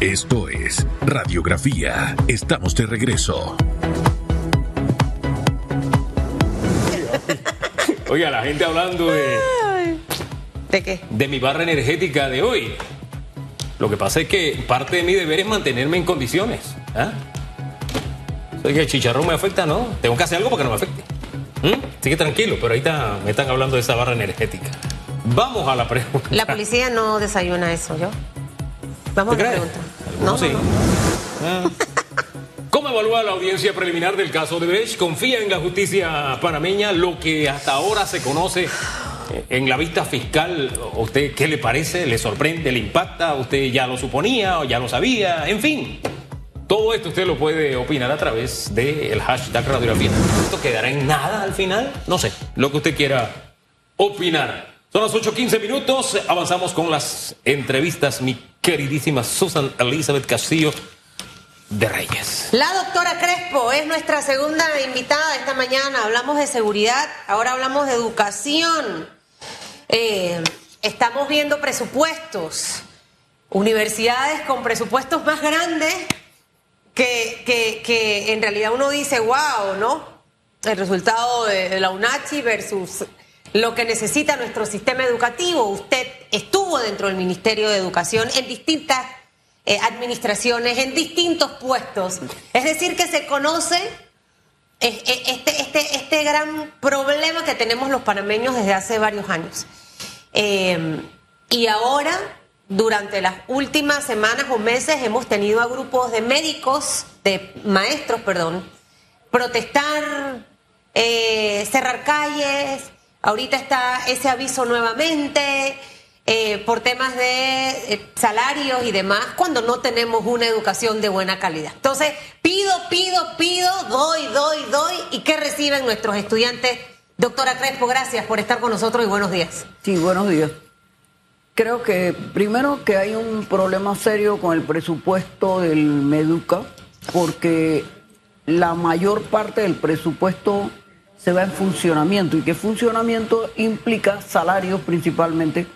Esto es Radiografía. Estamos de regreso. Oiga, la gente hablando de, ¿De qué? de mi barra energética de hoy. Lo que pasa es que parte de mi deber es mantenerme en condiciones. ¿ah? Soy que el chicharrón me afecta, ¿no? Tengo que hacer algo para que no me afecte. ¿Mm? Así que tranquilo, pero ahorita me están hablando de esa barra energética. Vamos a la pregunta. La policía no desayuna eso, ¿yo? Vamos a ¿Te la pregunta. Sí. Ah. ¿Cómo evalúa la audiencia preliminar del caso de Brecht? ¿Confía en la justicia panameña lo que hasta ahora se conoce eh, en la vista fiscal? ¿A ¿Usted qué le parece? ¿Le sorprende? ¿Le impacta? ¿Usted ya lo suponía o ya lo sabía? En fin. Todo esto usted lo puede opinar a través del hashtag radiografía. ¿Esto quedará en nada al final? No sé, lo que usted quiera opinar. Son las 8.15 minutos, avanzamos con las entrevistas, mi queridísima Susan Elizabeth Castillo de Reyes. La doctora Crespo es nuestra segunda invitada esta mañana. Hablamos de seguridad, ahora hablamos de educación. Eh, estamos viendo presupuestos, universidades con presupuestos más grandes que, que- que en realidad uno dice, wow, ¿no? El resultado de, de la UNACHI versus lo que necesita nuestro sistema educativo. Usted estuvo dentro del Ministerio de Educación en distintas eh, administraciones, en distintos puestos. Es decir, que se conoce eh, eh, este, este, este gran problema que tenemos los panameños desde hace varios años. Eh, y ahora, durante las últimas semanas o meses, hemos tenido a grupos de médicos, de maestros, perdón, protestar, cerrar calles. Ahorita está ese aviso nuevamente eh, por temas de eh, salarios y demás, cuando no tenemos una educación de buena calidad. Entonces, pido, pido, pido, doy, doy, doy. ¿Y qué reciben nuestros estudiantes? Doctora Crespo, gracias por estar con nosotros y buenos días. Sí, buenos días. Creo que primero que hay un problema serio con el presupuesto del Meduca, porque la mayor parte del presupuesto se va en funcionamiento y que funcionamiento implica salarios principalmente.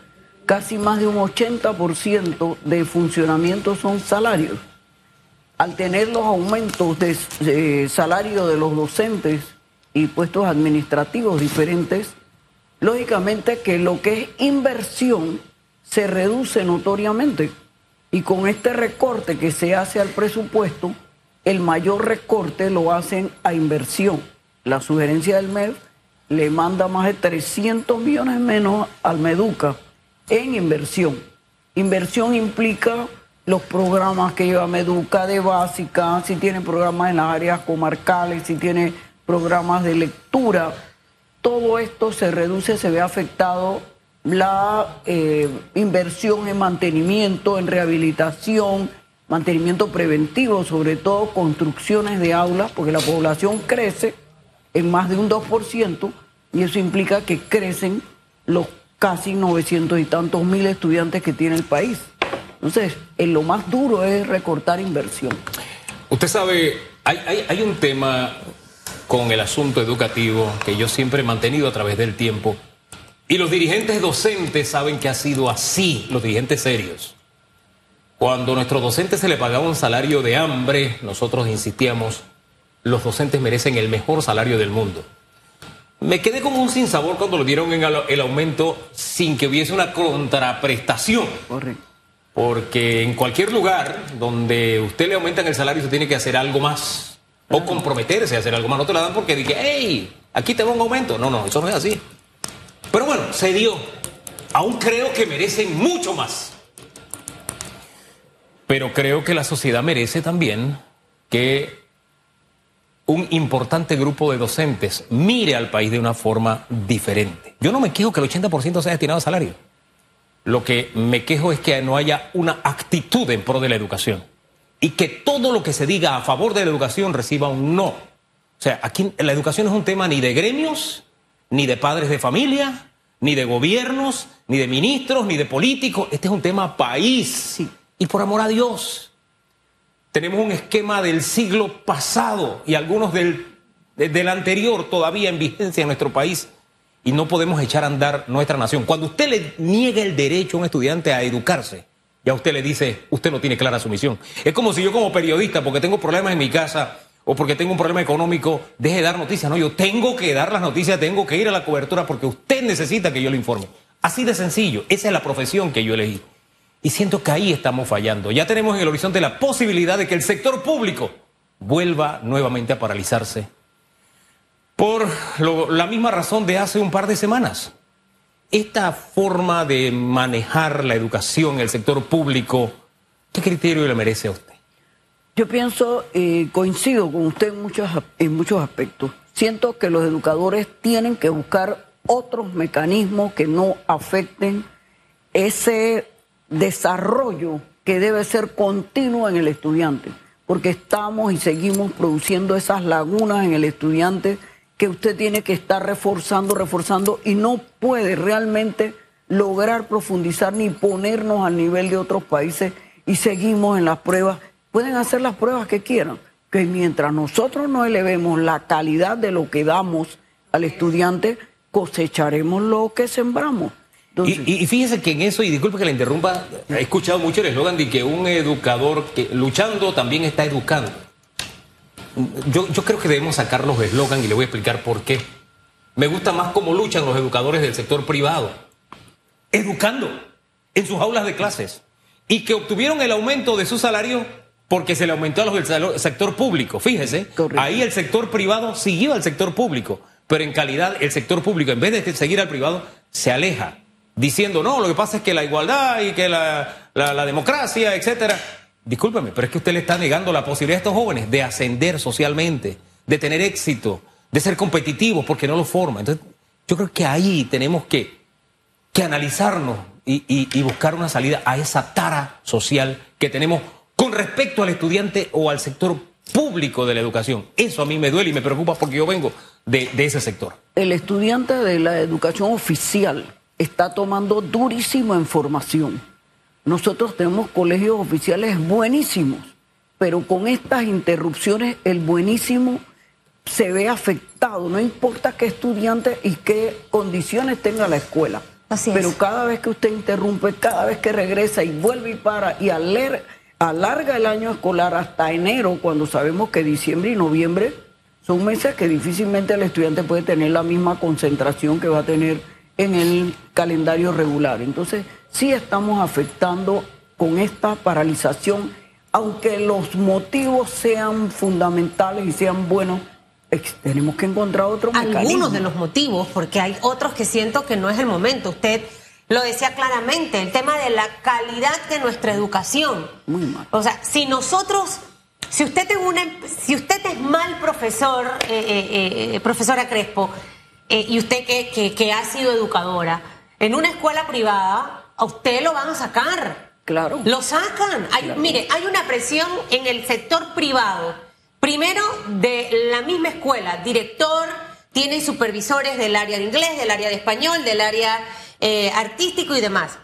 Casi más de un 80% de funcionamiento son salarios. Al tener los aumentos de, salario de los docentes y puestos administrativos diferentes, lógicamente que lo que es inversión se reduce notoriamente. Y con este recorte que se hace al presupuesto, el mayor recorte lo hacen a inversión. La sugerencia del MED le manda más de 300 millones menos al Meduca en inversión. Inversión implica los programas que lleva Meduca de básica, si tiene programas en las áreas comarcales, si tiene programas de lectura, todo esto se reduce, se ve afectado la eh, inversión en mantenimiento, en rehabilitación, mantenimiento preventivo, sobre todo construcciones de aulas, porque la población crece en más de un 2% y eso implica que crecen los casi 900 y tantos mil estudiantes que tiene el país. Entonces, en lo más duro es recortar inversión. Usted sabe, hay, hay- un tema con el asunto educativo que yo siempre he mantenido a través del tiempo. Y los dirigentes docentes saben que ha sido así, los dirigentes serios. Cuando a nuestros docentes se le pagaba un salario de hambre, nosotros insistíamos, los docentes merecen el mejor salario del mundo. Me quedé como un sinsabor cuando le dieron en el aumento sin que hubiese una contraprestación. Correcto. Porque en cualquier lugar donde usted le aumentan el salario, usted tiene que hacer algo más. O comprometerse a hacer algo más. No te la dan porque dije, hey, aquí te va un aumento. No, no, eso no es así. Pero bueno, se dio. Aún creo que merecen mucho más. Pero creo que la sociedad merece también que un importante grupo de docentes mire al país de una forma diferente. Yo no me quejo que el 80% sea destinado a salario. Lo que me quejo es que no haya una actitud en pro de la educación y que todo lo que se diga a favor de la educación reciba un no. O sea, aquí la educación es un tema ni de gremios, ni de padres de familia, ni de gobiernos, ni de ministros, ni de políticos. Este es un tema país. Y por amor a Dios, tenemos un esquema del siglo pasado y algunos del, de- del anterior todavía en vigencia en nuestro país y no podemos echar a andar nuestra nación. Cuando usted le niega el derecho a un estudiante a educarse, y a usted le dice, usted no tiene clara su misión. Es como si yo como periodista, porque tengo problemas en mi casa o porque tengo un problema económico, deje de dar noticias. No, yo tengo que dar las noticias, tengo que ir a la cobertura porque usted necesita que yo le informe. Así de sencillo, esa es la profesión que yo elegí. Y siento que ahí estamos fallando. Ya tenemos en el horizonte la posibilidad de que el sector público vuelva nuevamente a paralizarse por la misma razón de hace un par de semanas. Esta forma de manejar la educación el sector público, ¿qué criterio le merece a usted? Yo pienso, eh, coincido con usted en muchos, en muchos aspectos. Siento que los educadores tienen que buscar otros mecanismos que no afecten ese desarrollo que debe ser continuo en el estudiante, porque estamos y seguimos produciendo esas lagunas en el estudiante que usted tiene que estar reforzando, reforzando y no puede realmente lograr profundizar ni ponernos al nivel de otros países y seguimos en las pruebas. Pueden hacer las pruebas que quieran, que mientras nosotros no elevemos la calidad de lo que damos al estudiante, cosecharemos lo que sembramos. Y, fíjese que en eso, y disculpe que le interrumpa, he escuchado mucho el eslogan de que un educador que luchando también está educando. Yo, creo que debemos sacar los eslogans y le voy a explicar por qué. Me gusta más cómo luchan los educadores del sector privado, educando en sus aulas de clases y que obtuvieron el aumento de su salario porque se le aumentó a los del sector público. Fíjese, ahí el sector privado siguió al sector público, pero en calidad el sector público, en vez de seguir al privado, se aleja, diciendo, no, lo que pasa es que la igualdad y que la, la democracia, etcétera. Discúlpeme, pero es que usted le está negando la posibilidad a estos jóvenes de ascender socialmente, de tener éxito, de ser competitivos, porque no lo forma. Entonces, yo creo que ahí tenemos que, que analizarnos y, y, buscar una salida a esa tara social que tenemos con respecto al estudiante o al sector público de la educación. Eso a mí me duele y me preocupa porque yo vengo de, de ese sector. El estudiante de la educación oficial está tomando durísimo en formación nosotros tenemos colegios oficiales buenísimos, pero con estas interrupciones el buenísimo se ve afectado, no importa qué estudiante y qué condiciones tenga la escuela. pero cada vez que usted interrumpe, cada vez que regresa y vuelve y para y alarga el año escolar hasta enero, cuando sabemos que diciembre y noviembre son meses que difícilmente el estudiante puede tener la misma concentración que va a tener en el calendario regular. Entonces, sí estamos afectando con esta paralización, aunque los motivos sean fundamentales y sean buenos, tenemos que encontrar otros Algunos de los motivos, porque hay otros que siento que no es el momento. Usted lo decía claramente, el tema de la calidad de nuestra educación. Muy mal. O sea, si nosotros, si usted es, una, si usted es mal profesor, eh, eh, eh, profesora Crespo, y usted que, que ha sido educadora, en una escuela privada, a usted lo van a sacar. Claro. Lo sacan. Mire, hay una presión en el sector privado. Primero, de la misma escuela, director, tiene supervisores del área de inglés, del área de español, del área eh, artístico y demás.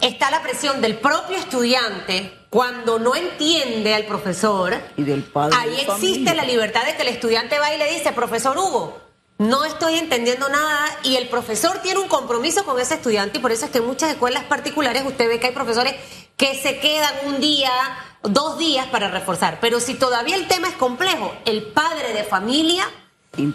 Está la presión del propio estudiante cuando no entiende al profesor. Y del padre. Ahí existe la libertad de que el estudiante va y le dice, profesor Hugo, no estoy entendiendo nada y el profesor tiene un compromiso con ese estudiante y por eso es que en muchas escuelas particulares usted ve que hay profesores que se quedan un día, dos días para reforzar. Pero si todavía el tema es complejo, el padre de familia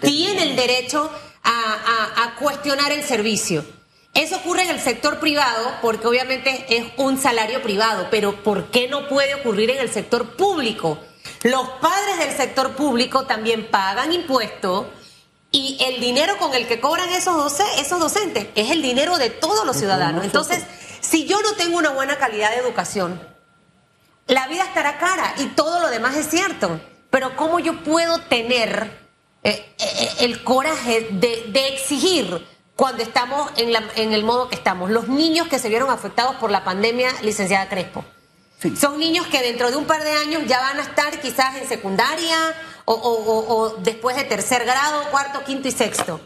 tiene el derecho a, cuestionar el servicio. Eso ocurre en el sector privado porque obviamente es un salario privado, pero ¿por qué no puede ocurrir en el sector público? Los padres del sector público también pagan impuestos y el dinero con el que cobran esos, esos docentes es el dinero de todos los ciudadanos. Entonces, si yo no tengo una buena calidad de educación, la vida estará cara y todo lo demás es cierto. Pero ¿cómo yo puedo tener eh, eh, el coraje de, exigir cuando estamos en, la, en el modo que estamos? Los niños que se vieron afectados por la pandemia, licenciada Crespo. Son niños que dentro de un par de años ya van a estar quizás en secundaria o, después de tercer grado, cuarto, quinto y sexto.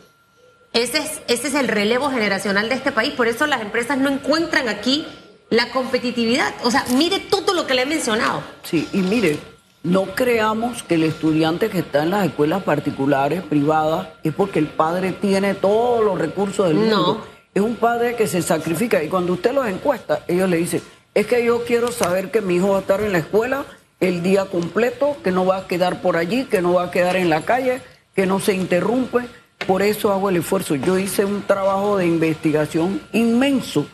Ese es, ese es el relevo generacional de este país. Por eso las empresas no encuentran aquí la competitividad. O sea, mire todo lo que le he mencionado. Sí, y mire, no creamos que el estudiante que está en las escuelas particulares, privadas, es porque el padre tiene todos los recursos del mundo. No. Es un padre que se sacrifica y cuando usted los encuesta, ellos le dicen, Es que yo quiero saber que mi hijo va a estar en la escuela el día completo, que no va a quedar por allí, que no va a quedar en la calle, que no se interrumpe. Por eso hago el esfuerzo. Yo hice un trabajo de investigación inmenso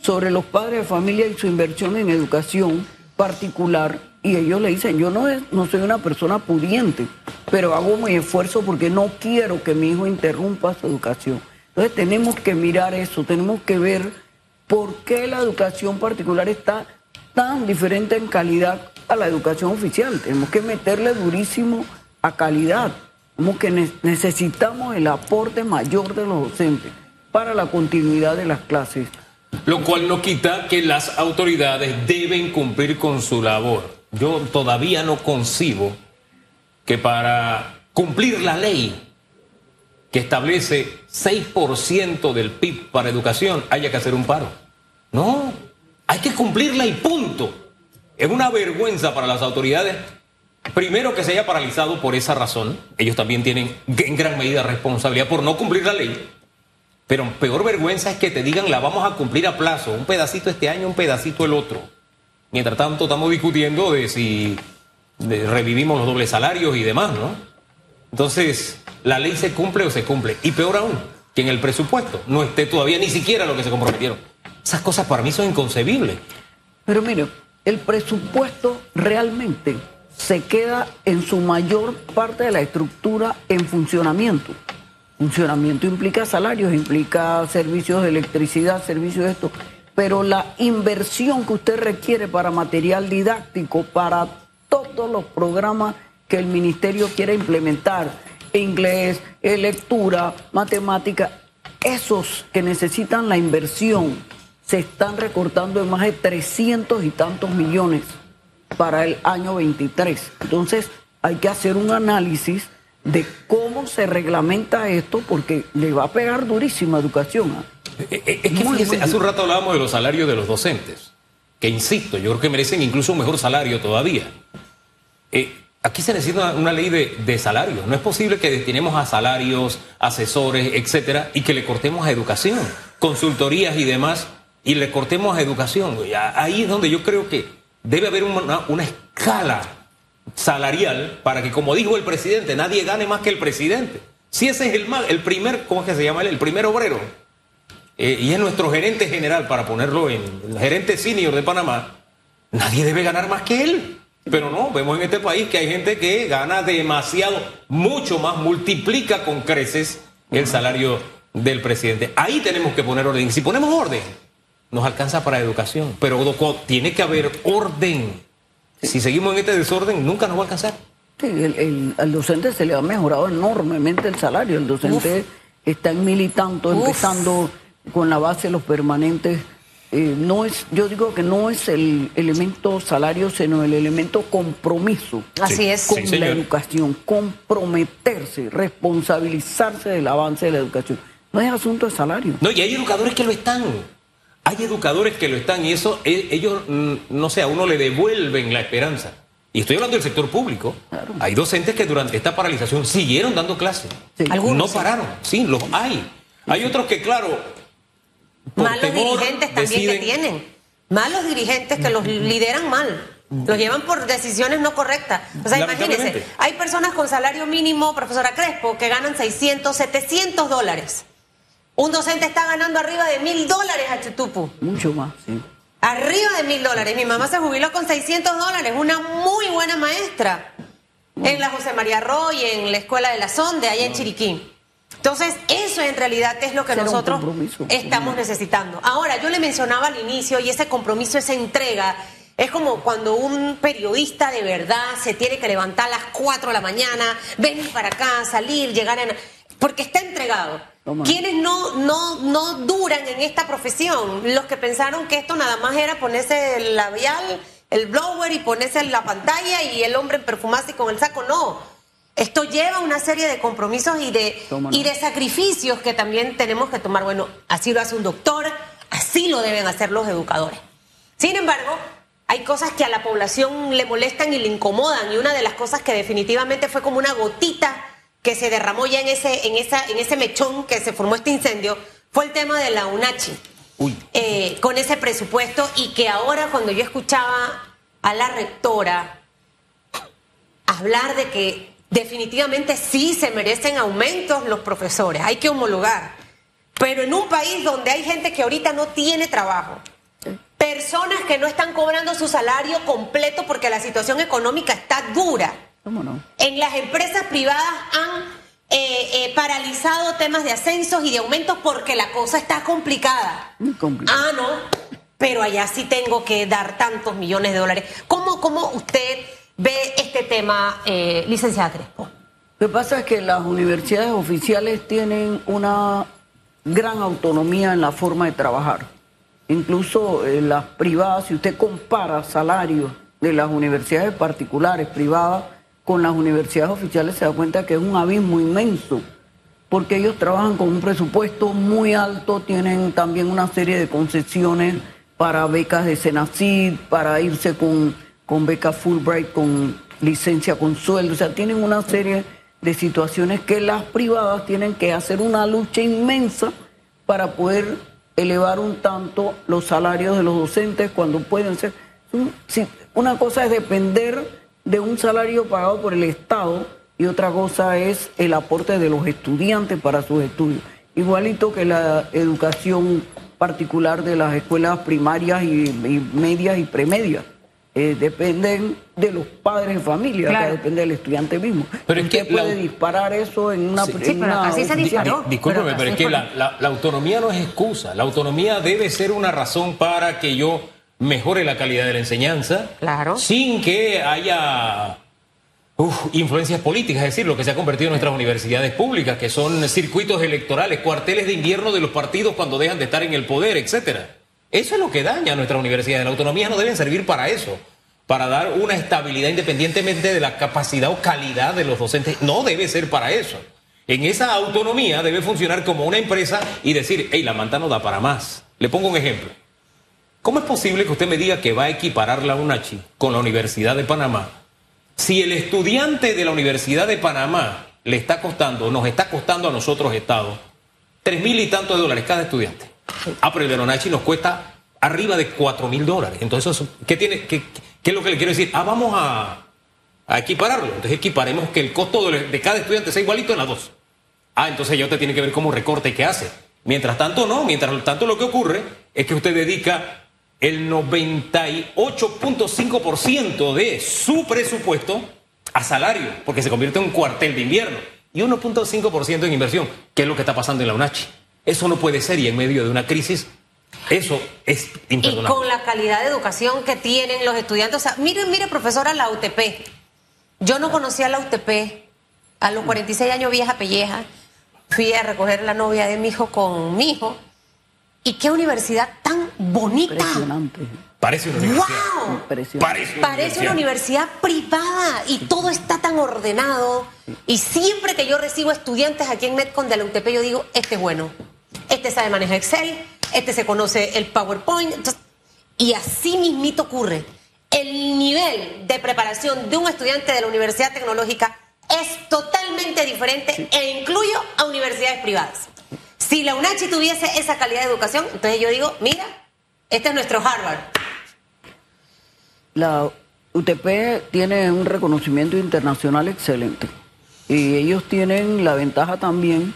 sobre los padres de familia y su inversión en educación particular y ellos le dicen, yo no, no soy una persona pudiente, pero hago mi esfuerzo porque no quiero que mi hijo interrumpa su educación. Entonces tenemos que mirar eso, tenemos que ver por qué la educación particular está tan diferente en calidad a la educación oficial. Tenemos que meterle durísimo a calidad. Como que necesitamos el aporte mayor de los docentes para la continuidad de las clases. Lo cual no quita que las autoridades deben cumplir con su labor. Yo todavía no concibo que para cumplir la ley que establece 6% del PIB para educación haya que hacer un paro. No, hay que cumplirla y punto. Es una vergüenza para las autoridades, primero que se haya paralizado por esa razón, ellos también tienen en gran medida responsabilidad por no cumplir la ley, pero peor vergüenza es que te digan la vamos a cumplir a plazo, un pedacito este año, un pedacito el otro. Mientras tanto estamos discutiendo de si revivimos los dobles salarios y demás, ¿no? Entonces, la ley se cumple o se cumple. Y peor aún, que en el presupuesto no esté todavía ni siquiera lo que se comprometieron. Esas cosas para mí son inconcebibles. Pero mire, el presupuesto realmente se queda en su mayor parte de la estructura en funcionamiento. Funcionamiento implica salarios, implica servicios de electricidad, servicios de esto, pero la inversión que usted requiere para material didáctico, para todos los programas que el ministerio quiere implementar, inglés, eh, lectura, matemática, esos que necesitan la inversión se están recortando en más de 300 y tantos millones para el año 23. Entonces hay que hacer un análisis de cómo se reglamenta esto porque le va a pegar durísima educación. ¿ah? Eh, eh, es que hace un rato hablábamos de los salarios de los docentes, que insisto, yo creo que merecen incluso un mejor salario todavía. Eh, aquí se necesita una, ley de, de, salarios. No es posible que destinemos a salarios, asesores, etcétera, y que le cortemos a educación, consultorías y demás, y le cortemos a educación. Ahí es donde yo creo que debe haber una, escala salarial para que, como dijo el presidente, nadie gane más que el presidente. Si ese es el mal, el primer, ¿cómo es que se llama él? El primer obrero. Eh, y es nuestro gerente general, para ponerlo en el gerente senior de Panamá, nadie debe ganar más que él. Pero no, vemos en este país que hay gente que gana demasiado, mucho más, multiplica con creces el salario del presidente. Ahí tenemos que poner orden. Si ponemos orden, nos alcanza para educación. Pero tiene que haber orden. Si seguimos en este desorden, nunca nos va a alcanzar. Sí, el, al docente se le ha mejorado enormemente el salario. El docente está en mil y tanto, empezando con la base de los permanentes. Eh, no es, yo digo que no es el elemento salario, sino el elemento compromiso. Así es. Con la educación, comprometerse, responsabilizarse del avance de la educación. No es asunto de salario. No, y hay educadores que lo están. Hay educadores que lo están y eso e, ellos, mm, no sé, a uno le devuelven la esperanza. Y estoy hablando del sector público. Hay docentes que durante esta paralización siguieron dando clases. no pararon. Sí, los hay. Hay otros que, claro, Malos dirigentes también que tienen. Malos dirigentes que los lideran mal. Los llevan por decisiones no correctas. O sea, imagínense, hay personas con salario mínimo, profesora Crespo, que ganan 600, 700 dólares. Un docente está ganando arriba de mil dólares a Chutupu. Mucho más, sí. Arriba de mil dólares. Mi mamá se jubiló con 600 dólares. Una muy buena maestra. En la José María Roy, en la Escuela de la Sonde, allá en Chiriquín. Entonces, eso en realidad es lo que nosotros estamos necesitando. Ahora, yo le mencionaba al inicio, y ese compromiso, esa entrega, es como cuando un periodista de verdad se tiene que levantar a las 4 de la mañana, venir para acá, salir, llegar en... Porque está entregado. ¿Quiénes no, no, no duran en esta profesión? Los que pensaron que esto nada más era ponerse el labial, el blower y ponerse la pantalla y el hombre perfumarse con el saco. No esto lleva una serie de compromisos y de, y de sacrificios que también tenemos que tomar. Bueno, así lo hace un doctor, así lo deben hacer los educadores. Sin embargo, hay cosas que a la población le molestan y le incomodan y una de las cosas que definitivamente fue como una gotita que se derramó ya en ese, en esa, en ese mechón que se formó este incendio fue el tema de la UNACHI. eh, con ese presupuesto y que ahora cuando yo escuchaba a la rectora hablar de que definitivamente sí se merecen aumentos los profesores, hay que homologar, pero en un país donde hay gente que ahorita no tiene trabajo, personas que no están cobrando su salario completo porque la situación económica está dura. ¿Cómo no? En las empresas privadas han eh, eh, paralizado temas de ascensos y de aumentos porque la cosa está complicada. Muy complicado. Ah, no, pero allá sí tengo que dar tantos millones de dólares. ¿Cómo, cómo usted ve este tema, eh, licenciada Crespo? Lo que pasa es que las universidades oficiales tienen una gran autonomía en la forma de trabajar. Incluso eh, las privadas, si usted compara salarios de las universidades particulares, privadas, con las universidades oficiales, se da cuenta que es un abismo inmenso, porque ellos trabajan con un presupuesto muy alto, tienen también una serie de concesiones para becas de Senacid, para irse con, con becas Fulbright, con licencia con sueldo, o sea, tienen una serie de situaciones que las privadas tienen que hacer una lucha inmensa para poder elevar un tanto los salarios de los docentes cuando pueden ser. Una cosa es depender de un salario pagado por el Estado y otra cosa es el aporte de los estudiantes para sus estudios. Igualito que la educación particular de las escuelas primarias y, y medias y premedias. Eh, dependen de los padres de familia, Claro. que depende del estudiante mismo. Pero es que la- puede disparar eso en una... Sí. en Sí, pero una- así se Di- disparó. di- discúlpeme, Pero pero, es que la, la- la autonomía no es excusa. La autonomía debe ser una razón para que yo mejore la calidad de la enseñanza. Claro. Sin que haya uf, influencias políticas, es decir, lo que se ha convertido en nuestras universidades públicas, que son circuitos electorales, cuarteles de invierno de los partidos cuando dejan de estar en el poder, etcétera. Eso es lo que daña a nuestras universidades. Las autonomías no deben servir para eso, para dar una estabilidad independientemente de la capacidad o calidad de los docentes. No debe ser para eso. En esa autonomía debe funcionar como una empresa y decir, hey, la manta no da para más. Le pongo un ejemplo. ¿Cómo es posible que usted me diga que va a equiparar la UNACHI con la Universidad de Panamá si el estudiante de la Universidad de Panamá le está costando, nos está costando a nosotros, Estado, tres mil y tantos dólares cada estudiante? Ah, pero el de la UNACHI nos cuesta arriba de cuatro mil dólares. Entonces, ¿qué, qué, qué es lo que le quiero decir? Ah, vamos a, equipararlo. Entonces, equiparemos que el costo de, de cada estudiante sea igualito en las dos. Ah, entonces ya usted tiene que ver cómo recorte que hace. Mientras tanto, no. Mientras tanto, lo que ocurre es que usted dedica el 98.5% de su presupuesto a salario, porque se convierte en un cuartel de invierno, y 1.5% en inversión, que es lo que está pasando en la UNACHI. Eso no puede ser, y en medio de una crisis, eso es Y imperdonable. con la calidad de educación que tienen los estudiantes. O sea, mire, mire, profesora, la UTP. Yo no conocía la UTP. A los 46 años, vieja pelleja, fui a recoger la novia de mi hijo con mi hijo. Y qué universidad tan bonita. Impresionante. Parece una universidad. ¡Wow! Impresionante. Parece una Parece una universidad privada y todo está tan ordenado. Y siempre que yo recibo estudiantes aquí en Metcon de la UTP, yo digo, este es bueno. Este sabe manejar Excel, este se conoce el PowerPoint. Entonces, y así mismito ocurre. El nivel de preparación de un estudiante de la Universidad Tecnológica es totalmente diferente e incluyo a universidades privadas. Si la UNACHI tuviese esa calidad de educación, entonces yo digo, mira, este es nuestro Harvard. La UTP tiene un reconocimiento internacional excelente y ellos tienen la ventaja también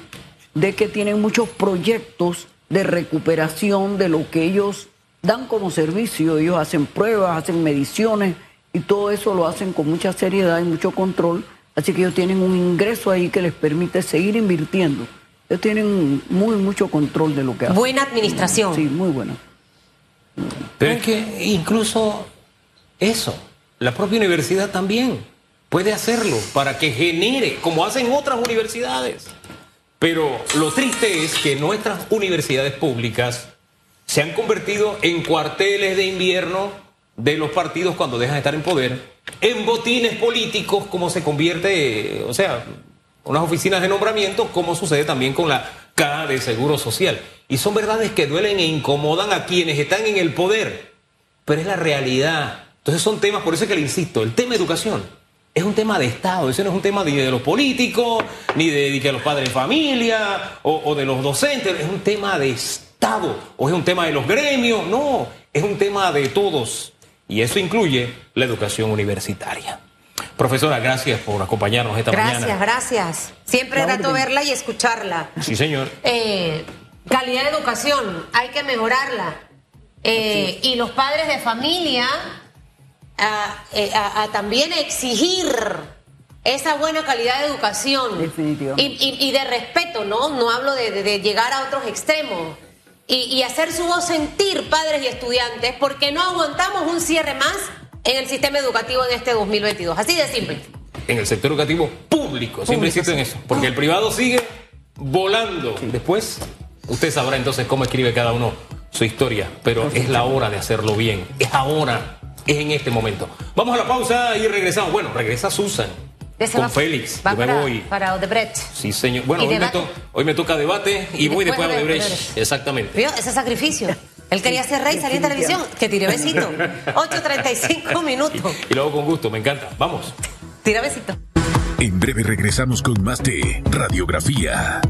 de que tienen muchos proyectos de recuperación de lo que ellos dan como servicio. Ellos hacen pruebas, hacen mediciones y todo eso lo hacen con mucha seriedad y mucho control. Así que ellos tienen un ingreso ahí que les permite seguir invirtiendo. Ellos tienen muy mucho control de lo que hacen. Buena administración. Sí, muy bueno. Pero es que incluso eso, la propia universidad también puede hacerlo para que genere, como hacen otras universidades. Pero lo triste es que nuestras universidades públicas se han convertido en cuarteles de invierno de los partidos cuando dejan de estar en poder, en botines políticos como se convierte, o sea, unas oficinas de nombramiento, como sucede también con la Caja de Seguro Social. Y son verdades que duelen e incomodan a quienes están en el poder, pero es la realidad. Entonces son temas, por eso es que le insisto, el tema educación es un tema de Estado, ese no es un tema ni de los políticos, ni de, de los padres de familia o, de los docentes, es un tema de. Estado o es un tema de los gremios, no, es un tema de todos y eso incluye la educación universitaria. Profesora, gracias por acompañarnos esta gracias, mañana. Gracias, gracias. Siempre es grato verla y escucharla. Sí, señor. Eh, calidad de educación, hay que mejorarla. Eh, y los padres de familia eh, a, también exigir esa buena calidad de educación y, de respeto, ¿no? No hablo de, llegar a otros extremos. Y, hacer su voz sentir, padres y estudiantes, porque no aguantamos un cierre más en el sistema educativo en este 2022. Así de simple. En el sector educativo público, siempre insisto en eso, porque el privado sigue volando. Después, usted sabrá entonces cómo escribe cada uno su historia, pero es la hora de hacerlo bien. Es ahora, es en este momento. Vamos a la pausa y regresamos. Bueno, regresa Susan. Con Félix, va para, voy. para Odebrecht. Sí, señor. Bueno, hoy me, toca debate y, voy después, a Odebrecht. Exactamente. ¿Vio? Ese sacrificio. Él quería ser rey, salir en televisión. Que tire besito. 8.35 minutos. Y luego con gusto, me encanta. Vamos. Tira besito. En breve regresamos con más de Radiografía.